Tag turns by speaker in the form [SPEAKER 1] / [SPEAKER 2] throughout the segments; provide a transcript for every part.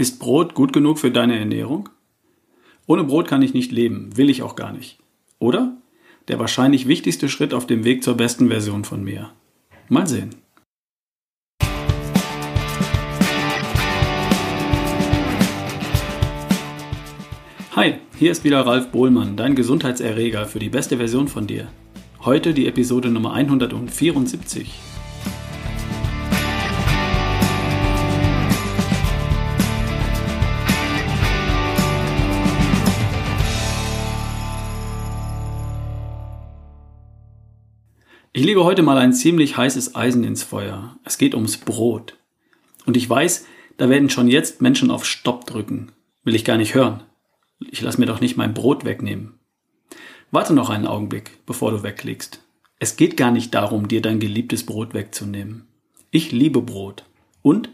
[SPEAKER 1] Ist Brot gut genug für deine Ernährung? Ohne Brot kann ich nicht leben, will ich auch gar nicht. Oder? Der wahrscheinlich wichtigste Schritt auf dem Weg zur besten Version von mir. Mal sehen. Hi, hier ist wieder Ralf Bohlmann, dein Gesundheitserreger für die beste Version von dir. Heute die Episode Nummer 174. Ich lege heute mal ein ziemlich heißes Eisen ins Feuer. Es geht ums Brot. Und ich weiß, da werden schon jetzt Menschen auf Stopp drücken. Will ich gar nicht hören. Ich lass mir doch nicht mein Brot wegnehmen. Warte noch einen Augenblick, bevor du wegklickst. Es geht gar nicht darum, dir dein geliebtes Brot wegzunehmen. Ich liebe Brot. Und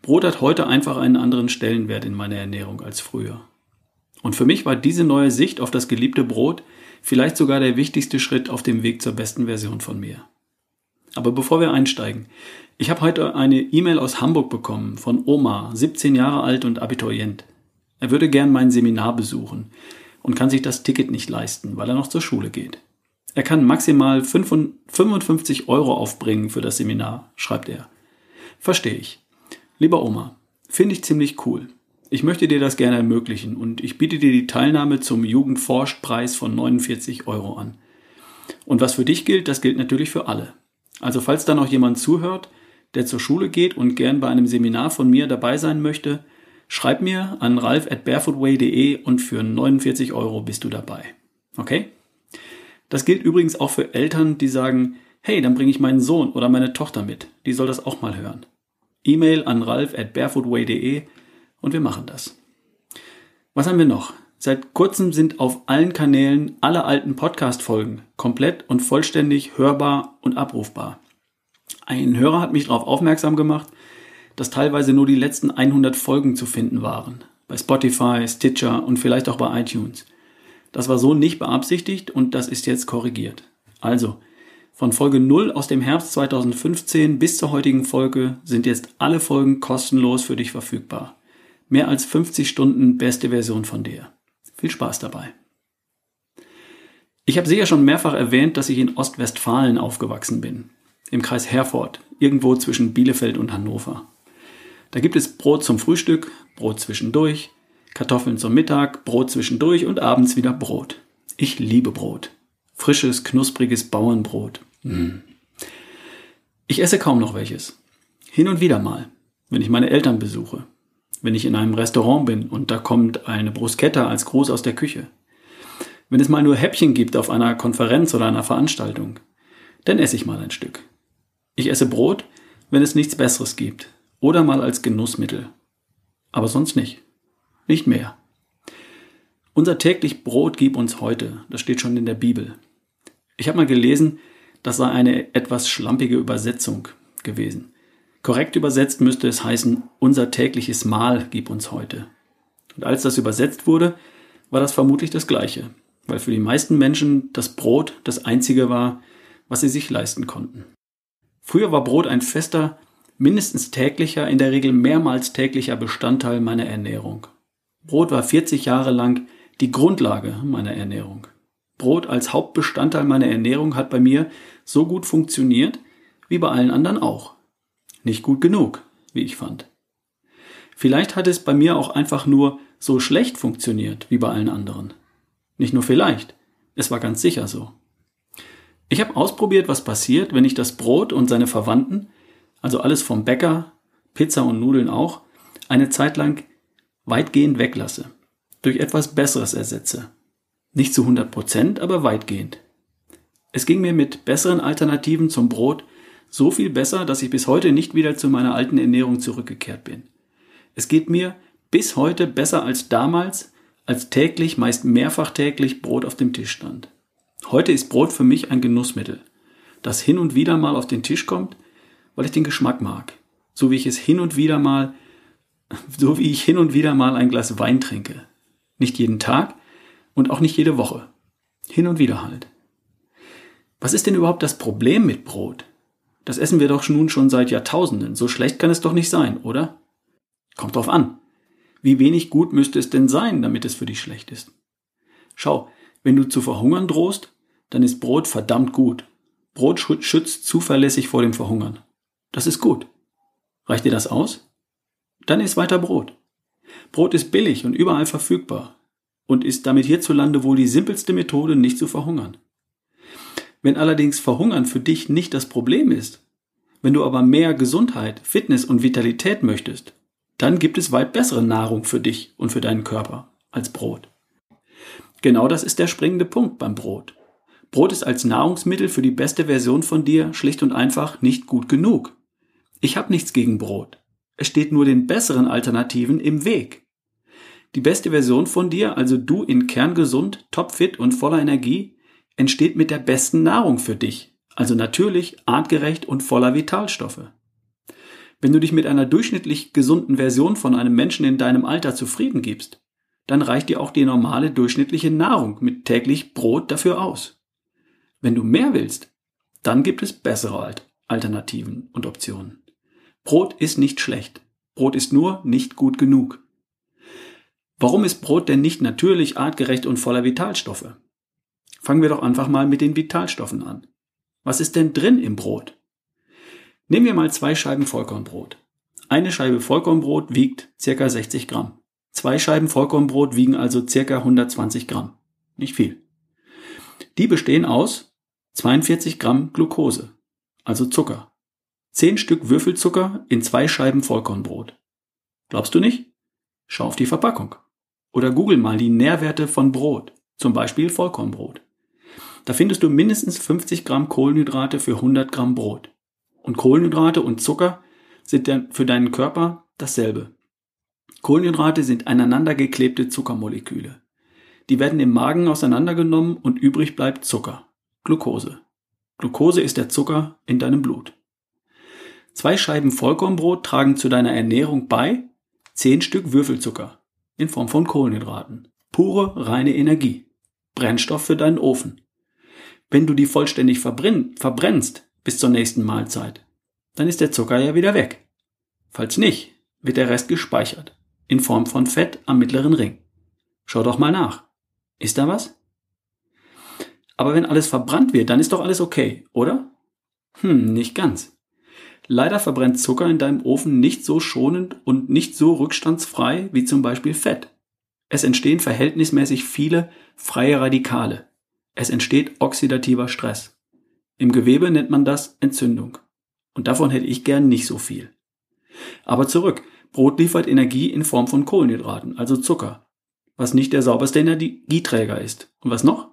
[SPEAKER 1] Brot hat heute einfach einen anderen Stellenwert in meiner Ernährung als früher. Und für mich war diese neue Sicht auf das geliebte Brot vielleicht sogar der wichtigste Schritt auf dem Weg zur besten Version von mir. Aber bevor wir einsteigen, ich habe heute eine E-Mail aus Hamburg bekommen von Oma, 17 Jahre alt und Abiturient. Er würde gern mein Seminar besuchen und kann sich das Ticket nicht leisten, weil er noch zur Schule geht. Er kann maximal 55 Euro aufbringen für das Seminar, schreibt er. Verstehe ich. Lieber Oma, finde ich ziemlich cool. Ich möchte dir das gerne ermöglichen und ich biete dir die Teilnahme zum Jugendforschpreis von 49 Euro an. Und was für dich gilt, das gilt natürlich für alle. Also falls da noch jemand zuhört, der zur Schule geht und gern bei einem Seminar von mir dabei sein möchte, schreib mir an ralf at barefootway.de und für 49 Euro bist du dabei. Okay? Das gilt übrigens auch für Eltern, die sagen, hey, dann bringe ich meinen Sohn oder meine Tochter mit. Die soll das auch mal hören. E-Mail an ralf at barefootway.de und wir machen das. Was haben wir noch? Seit kurzem sind auf allen Kanälen alle alten Podcast-Folgen komplett und vollständig hörbar und abrufbar. Ein Hörer hat mich darauf aufmerksam gemacht, dass teilweise nur die letzten 100 Folgen zu finden waren. Bei Spotify, Stitcher und vielleicht auch bei iTunes. Das war so nicht beabsichtigt und das ist jetzt korrigiert. Also, von Folge 0 aus dem Herbst 2015 bis zur heutigen Folge sind jetzt alle Folgen kostenlos für dich verfügbar. Mehr als 50 Stunden beste Version von dir. Viel Spaß dabei. Ich habe sicher schon mehrfach erwähnt, dass ich in Ostwestfalen aufgewachsen bin. Im Kreis Herford, irgendwo zwischen Bielefeld und Hannover. Da gibt es Brot zum Frühstück, Brot zwischendurch, Kartoffeln zum Mittag, Brot zwischendurch und abends wieder Brot. Ich liebe Brot. Frisches, knuspriges Bauernbrot. Mm. Ich esse kaum noch welches. Hin und wieder mal, wenn ich meine Eltern besuche wenn ich in einem Restaurant bin und da kommt eine Bruschetta als Gruß aus der Küche. Wenn es mal nur Häppchen gibt auf einer Konferenz oder einer Veranstaltung, dann esse ich mal ein Stück. Ich esse Brot, wenn es nichts Besseres gibt oder mal als Genussmittel. Aber sonst nicht. Nicht mehr. Unser täglich Brot gib uns heute, das steht schon in der Bibel. Ich habe mal gelesen, das sei eine etwas schlampige Übersetzung gewesen. Korrekt übersetzt müsste es heißen, unser tägliches Mahl gib uns heute. Und als das übersetzt wurde, war das vermutlich das Gleiche, weil für die meisten Menschen das Brot das Einzige war, was sie sich leisten konnten. Früher war Brot ein fester, mindestens täglicher, in der Regel mehrmals täglicher Bestandteil meiner Ernährung. Brot war 40 Jahre lang die Grundlage meiner Ernährung. Brot als Hauptbestandteil meiner Ernährung hat bei mir so gut funktioniert, wie bei allen anderen auch nicht gut genug, wie ich fand. Vielleicht hat es bei mir auch einfach nur so schlecht funktioniert wie bei allen anderen. Nicht nur vielleicht, es war ganz sicher so. Ich habe ausprobiert, was passiert, wenn ich das Brot und seine Verwandten, also alles vom Bäcker, Pizza und Nudeln auch, eine Zeit lang weitgehend weglasse, durch etwas Besseres ersetze. Nicht zu 100 Prozent, aber weitgehend. Es ging mir mit besseren Alternativen zum Brot so viel besser, dass ich bis heute nicht wieder zu meiner alten Ernährung zurückgekehrt bin. Es geht mir bis heute besser als damals, als täglich, meist mehrfach täglich Brot auf dem Tisch stand. Heute ist Brot für mich ein Genussmittel, das hin und wieder mal auf den Tisch kommt, weil ich den Geschmack mag. So wie ich es hin und wieder mal, so wie ich hin und wieder mal ein Glas Wein trinke. Nicht jeden Tag und auch nicht jede Woche. Hin und wieder halt. Was ist denn überhaupt das Problem mit Brot? Das essen wir doch nun schon seit Jahrtausenden. So schlecht kann es doch nicht sein, oder? Kommt drauf an. Wie wenig gut müsste es denn sein, damit es für dich schlecht ist? Schau, wenn du zu verhungern drohst, dann ist Brot verdammt gut. Brot schützt zuverlässig vor dem Verhungern. Das ist gut. Reicht dir das aus? Dann isst weiter Brot. Brot ist billig und überall verfügbar und ist damit hierzulande wohl die simpelste Methode, nicht zu verhungern. Wenn allerdings Verhungern für dich nicht das Problem ist, wenn du aber mehr Gesundheit, Fitness und Vitalität möchtest, dann gibt es weit bessere Nahrung für dich und für deinen Körper als Brot. Genau das ist der springende Punkt beim Brot. Brot ist als Nahrungsmittel für die beste Version von dir schlicht und einfach nicht gut genug. Ich habe nichts gegen Brot. Es steht nur den besseren Alternativen im Weg. Die beste Version von dir, also du in kerngesund, topfit und voller Energie, entsteht mit der besten Nahrung für dich, also natürlich, artgerecht und voller Vitalstoffe. Wenn du dich mit einer durchschnittlich gesunden Version von einem Menschen in deinem Alter zufrieden gibst, dann reicht dir auch die normale durchschnittliche Nahrung mit täglich Brot dafür aus. Wenn du mehr willst, dann gibt es bessere Alternativen und Optionen. Brot ist nicht schlecht. Brot ist nur nicht gut genug. Warum ist Brot denn nicht natürlich, artgerecht und voller Vitalstoffe? Fangen wir doch einfach mal mit den Vitalstoffen an. Was ist denn drin im Brot? Nehmen wir mal zwei Scheiben Vollkornbrot. Eine Scheibe Vollkornbrot wiegt circa 60 Gramm. Zwei Scheiben Vollkornbrot wiegen also circa 120 Gramm. Nicht viel. Die bestehen aus 42 Gramm Glucose, also Zucker. 10 Stück Würfelzucker in zwei Scheiben Vollkornbrot. Glaubst du nicht? Schau auf die Verpackung. Oder google mal die Nährwerte von Brot, zum Beispiel Vollkornbrot. Da findest du mindestens 50 Gramm Kohlenhydrate für 100 Gramm Brot. Und Kohlenhydrate und Zucker sind für deinen Körper dasselbe. Kohlenhydrate sind aneinander geklebte Zuckermoleküle. Die werden im Magen auseinandergenommen und übrig bleibt Zucker, Glucose. Glucose ist der Zucker in deinem Blut. Zwei Scheiben Vollkornbrot tragen zu deiner Ernährung bei, zehn Stück Würfelzucker in Form von Kohlenhydraten. Pure, reine Energie. Brennstoff für deinen Ofen. Wenn du die vollständig verbrennst bis zur nächsten Mahlzeit, dann ist der Zucker ja wieder weg. Falls nicht, wird der Rest gespeichert in Form von Fett am mittleren Ring. Schau doch mal nach. Ist da was? Aber wenn alles verbrannt wird, dann ist doch alles okay, oder? Hm, nicht ganz. Leider verbrennt Zucker in deinem Ofen nicht so schonend und nicht so rückstandsfrei wie zum Beispiel Fett. Es entstehen verhältnismäßig viele freie Radikale. Es entsteht oxidativer Stress. Im Gewebe nennt man das Entzündung. Und davon hätte ich gern nicht so viel. Aber zurück. Brot liefert Energie in Form von Kohlenhydraten, also Zucker, was nicht der sauberste Energieträger ist. Und was noch?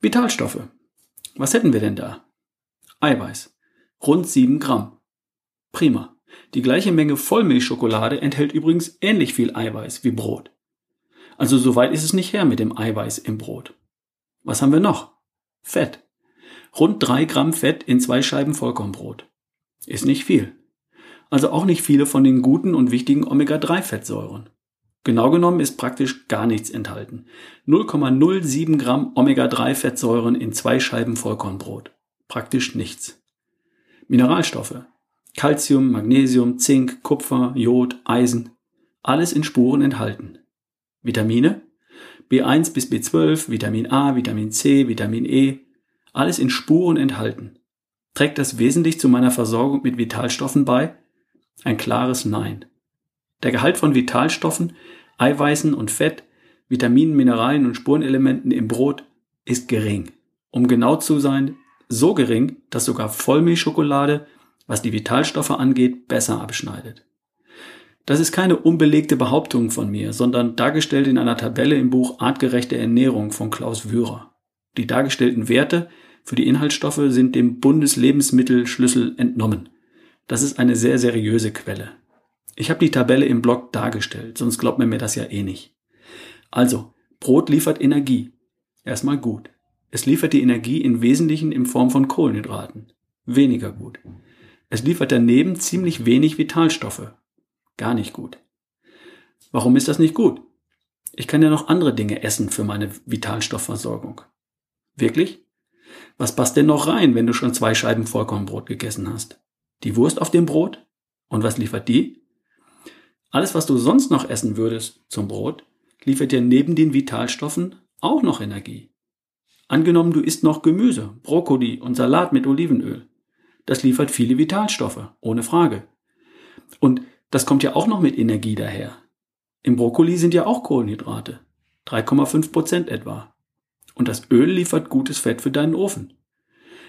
[SPEAKER 1] Vitalstoffe. Was hätten wir denn da? Eiweiß. Rund 7 Gramm. Prima. Die gleiche Menge Vollmilchschokolade enthält übrigens ähnlich viel Eiweiß wie Brot. Also soweit ist es nicht her mit dem Eiweiß im Brot. Was haben wir noch? Fett. Rund 3 Gramm Fett in zwei Scheiben Vollkornbrot. Ist nicht viel. Also auch nicht viele von den guten und wichtigen Omega-3-Fettsäuren. Genau genommen ist praktisch gar nichts enthalten. 0,07 Gramm Omega-3-Fettsäuren in zwei Scheiben Vollkornbrot. Praktisch nichts. Mineralstoffe. Calcium, Magnesium, Zink, Kupfer, Jod, Eisen. Alles in Spuren enthalten. Vitamine. B1 bis B12, Vitamin A, Vitamin C, Vitamin E. Alles in Spuren enthalten. Trägt das wesentlich zu meiner Versorgung mit Vitalstoffen bei? Ein klares Nein. Der Gehalt von Vitalstoffen, Eiweißen und Fett, Vitaminen, Mineralien und Spurenelementen im Brot ist gering. Um genau zu sein, so gering, dass sogar Vollmilchschokolade, was die Vitalstoffe angeht, besser abschneidet. Das ist keine unbelegte Behauptung von mir, sondern dargestellt in einer Tabelle im Buch Artgerechte Ernährung von Klaus Wührer. Die dargestellten Werte für die Inhaltsstoffe sind dem Bundeslebensmittelschlüssel entnommen. Das ist eine sehr seriöse Quelle. Ich habe die Tabelle im Blog dargestellt, sonst glaubt man mir das ja eh nicht. Also, Brot liefert Energie. Erstmal gut. Es liefert die Energie im Wesentlichen in Form von Kohlenhydraten. Weniger gut. Es liefert daneben ziemlich wenig Vitalstoffe. Gar nicht gut. Warum ist das nicht gut? Ich kann ja noch andere Dinge essen für meine Vitalstoffversorgung. Wirklich? Was passt denn noch rein, wenn du schon zwei Scheiben Vollkornbrot gegessen hast? Die Wurst auf dem Brot? Und was liefert die? Alles, was du sonst noch essen würdest zum Brot, liefert dir neben den Vitalstoffen auch noch Energie. Angenommen, du isst noch Gemüse, Brokkoli und Salat mit Olivenöl. Das liefert viele Vitalstoffe, ohne Frage. Und das kommt ja auch noch mit Energie daher. Im Brokkoli sind ja auch Kohlenhydrate. 3,5 Prozent etwa. Und das Öl liefert gutes Fett für deinen Ofen.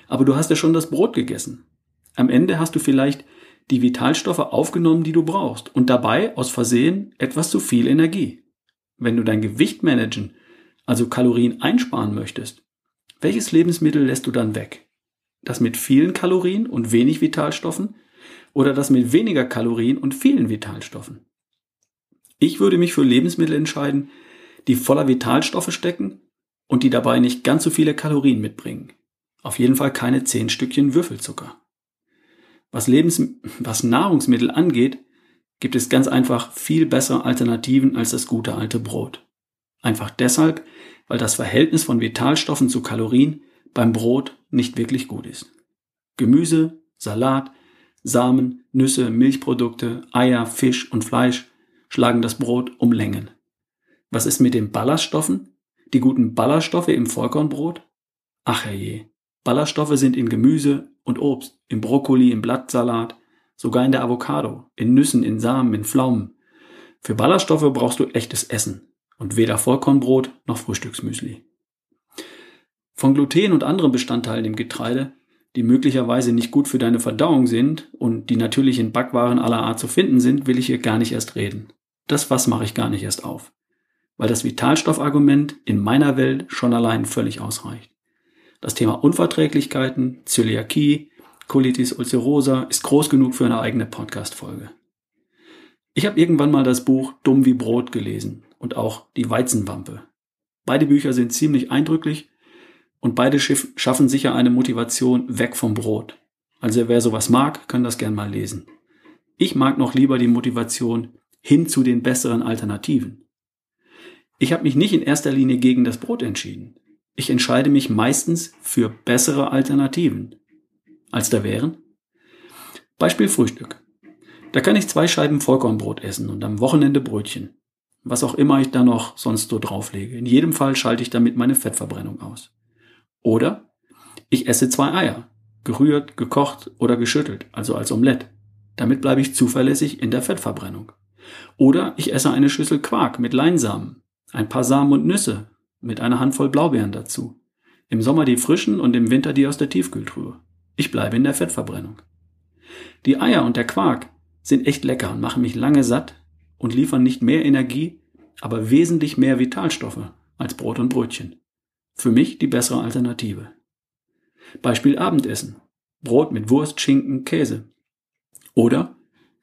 [SPEAKER 1] Aber du hast ja schon das Brot gegessen. Am Ende hast du vielleicht die Vitalstoffe aufgenommen, die du brauchst und dabei aus Versehen etwas zu viel Energie. Wenn du dein Gewicht managen, also Kalorien einsparen möchtest, welches Lebensmittel lässt du dann weg? Das mit vielen Kalorien und wenig Vitalstoffen oder das mit weniger Kalorien und vielen Vitalstoffen? Ich würde mich für Lebensmittel entscheiden, die voller Vitalstoffe stecken und die dabei nicht ganz so viele Kalorien mitbringen. Auf jeden Fall keine zehn Stückchen Würfelzucker. Was, Lebens was Nahrungsmittel angeht, gibt es ganz einfach viel bessere Alternativen als das gute alte Brot. Einfach deshalb, weil das Verhältnis von Vitalstoffen zu Kalorien beim Brot nicht wirklich gut ist. Gemüse, Salat, Samen, Nüsse, Milchprodukte, Eier, Fisch und Fleisch schlagen das Brot um Längen. Was ist mit den Ballaststoffen? Die guten Ballaststoffe im Vollkornbrot? Ach herrje. Ballaststoffe sind in Gemüse und Obst, im Brokkoli, im Blattsalat, sogar in der Avocado, in Nüssen, in Samen, in Pflaumen. Für Ballaststoffe brauchst du echtes Essen und weder Vollkornbrot noch Frühstücksmüsli. Von Gluten und anderen Bestandteilen im Getreide, die möglicherweise nicht gut für deine Verdauung sind und die natürlich in Backwaren aller Art zu finden sind, will ich hier gar nicht erst reden. Das Fass mache ich gar nicht erst auf, weil das Vitalstoffargument in meiner Welt schon allein völlig ausreicht. Das Thema Unverträglichkeiten, Zöliakie, Colitis ulcerosa ist groß genug für eine eigene Podcast-Folge. Ich habe irgendwann mal das Buch Dumm wie Brot gelesen und auch Die Weizenwampe. Beide Bücher sind ziemlich eindrücklich und beide schaffen sicher eine Motivation weg vom Brot. Also wer sowas mag, kann das gern mal lesen. Ich mag noch lieber die Motivation hin zu den besseren Alternativen. Ich habe mich nicht in erster Linie gegen das Brot entschieden. Ich entscheide mich meistens für bessere Alternativen. Als da wären? Beispiel Frühstück. Da kann ich zwei Scheiben Vollkornbrot essen und am Wochenende Brötchen. Was auch immer ich da noch sonst so drauflege. In jedem Fall schalte ich damit meine Fettverbrennung aus. Oder ich esse zwei Eier. Gerührt, gekocht oder geschüttelt, also als Omelett. Damit bleibe ich zuverlässig in der Fettverbrennung. Oder ich esse eine Schüssel Quark mit Leinsamen, ein paar Samen und Nüsse mit einer Handvoll Blaubeeren dazu. Im Sommer die frischen und im Winter die aus der Tiefkühltruhe. Ich bleibe in der Fettverbrennung. Die Eier und der Quark sind echt lecker und machen mich lange satt und liefern nicht mehr Energie, aber wesentlich mehr Vitalstoffe als Brot und Brötchen. Für mich die bessere Alternative. Beispiel Abendessen. Brot mit Wurst, Schinken, Käse. Oder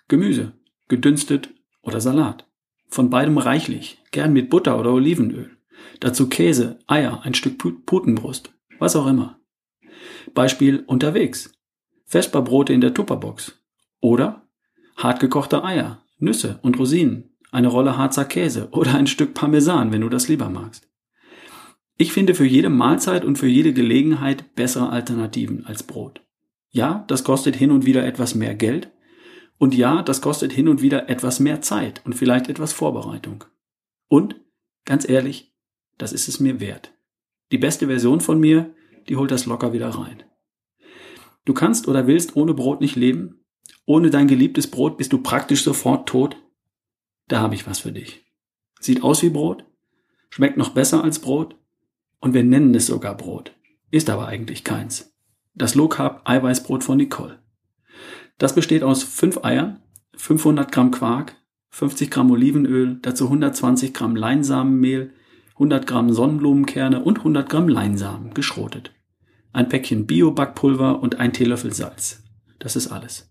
[SPEAKER 1] Gemüse, gedünstet oder Salat. Von beidem reichlich, gern mit Butter oder Olivenöl. Dazu Käse, Eier, ein Stück Putenbrust, was auch immer. Beispiel unterwegs. Vesperbrote in der Tupperbox. Oder hartgekochte Eier, Nüsse und Rosinen, eine Rolle Harzer Käse oder ein Stück Parmesan, wenn du das lieber magst. Ich finde für jede Mahlzeit und für jede Gelegenheit bessere Alternativen als Brot. Ja, das kostet hin und wieder etwas mehr Geld, und ja, das kostet hin und wieder etwas mehr Zeit und vielleicht etwas Vorbereitung. Und, ganz ehrlich, das ist es mir wert. Die beste Version von mir, die holt das locker wieder rein. Du kannst oder willst ohne Brot nicht leben? Ohne dein geliebtes Brot bist du praktisch sofort tot? Da habe ich was für dich. Sieht aus wie Brot, schmeckt noch besser als Brot und wir nennen es sogar Brot, ist aber eigentlich keins. Das Low Carb Eiweißbrot von Nicole. Das besteht aus 5 Eiern, 500 Gramm Quark, 50 Gramm Olivenöl, dazu 120 Gramm Leinsamenmehl, 100 Gramm Sonnenblumenkerne und 100 Gramm Leinsamen, geschrotet. Ein Päckchen Bio-Backpulver und ein Teelöffel Salz. Das ist alles.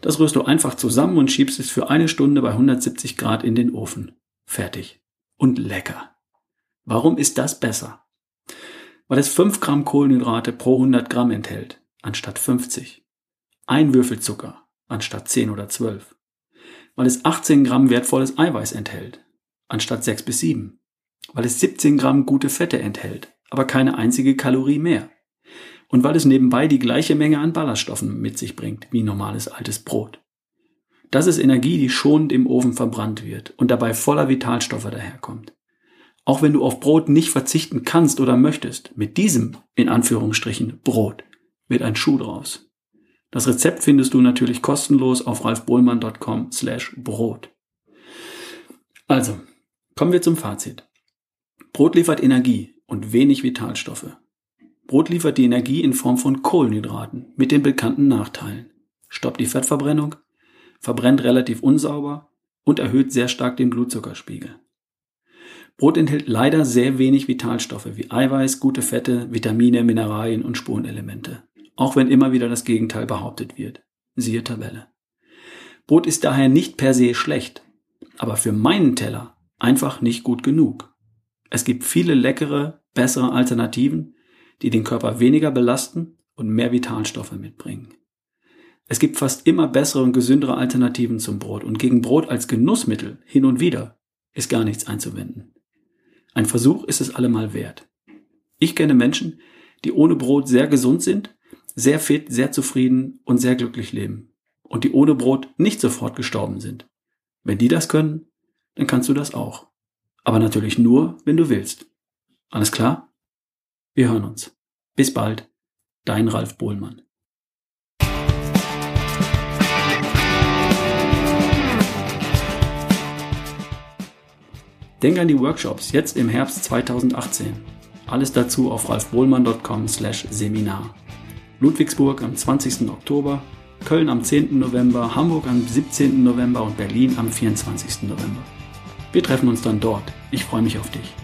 [SPEAKER 1] Das rührst du einfach zusammen und schiebst es für eine Stunde bei 170 Grad in den Ofen. Fertig. Und lecker. Warum ist das besser? Weil es 5 Gramm Kohlenhydrate pro 100 Gramm enthält, anstatt 50 ein Würfel Zucker anstatt 10 oder 12, weil es 18 Gramm wertvolles Eiweiß enthält anstatt 6 bis 7, weil es 17 Gramm gute Fette enthält, aber keine einzige Kalorie mehr und weil es nebenbei die gleiche Menge an Ballaststoffen mit sich bringt wie normales altes Brot. Das ist Energie, die schonend im Ofen verbrannt wird und dabei voller Vitalstoffe daherkommt. Auch wenn du auf Brot nicht verzichten kannst oder möchtest, mit diesem, in Anführungsstrichen, Brot, wird ein Schuh draus. Das Rezept findest du natürlich kostenlos auf ralfbohlmann.com slash Brot. Also, kommen wir zum Fazit. Brot liefert Energie und wenig Vitalstoffe. Brot liefert die Energie in Form von Kohlenhydraten mit den bekannten Nachteilen. Stoppt die Fettverbrennung, verbrennt relativ unsauber und erhöht sehr stark den Blutzuckerspiegel. Brot enthält leider sehr wenig Vitalstoffe wie Eiweiß, gute Fette, Vitamine, Mineralien und Spurenelemente. Auch wenn immer wieder das Gegenteil behauptet wird. Siehe Tabelle. Brot ist daher nicht per se schlecht, aber für meinen Teller einfach nicht gut genug. Es gibt viele leckere, bessere Alternativen, die den Körper weniger belasten und mehr Vitalstoffe mitbringen. Es gibt fast immer bessere und gesündere Alternativen zum Brot und gegen Brot als Genussmittel hin und wieder ist gar nichts einzuwenden. Ein Versuch ist es allemal wert. Ich kenne Menschen, die ohne Brot sehr gesund sind, sehr fit, sehr zufrieden und sehr glücklich leben. Und die ohne Brot nicht sofort gestorben sind. Wenn die das können, dann kannst du das auch. Aber natürlich nur, wenn du willst. Alles klar? Wir hören uns. Bis bald. Dein Ralf Bohlmann. Denk an die Workshops jetzt im Herbst 2018. Alles dazu auf ralfbohlmann.com slash Seminar. Ludwigsburg am 20. Oktober, Köln am 10. November, Hamburg am 17. November und Berlin am 24. November. Wir treffen uns dann dort. Ich freue mich auf dich.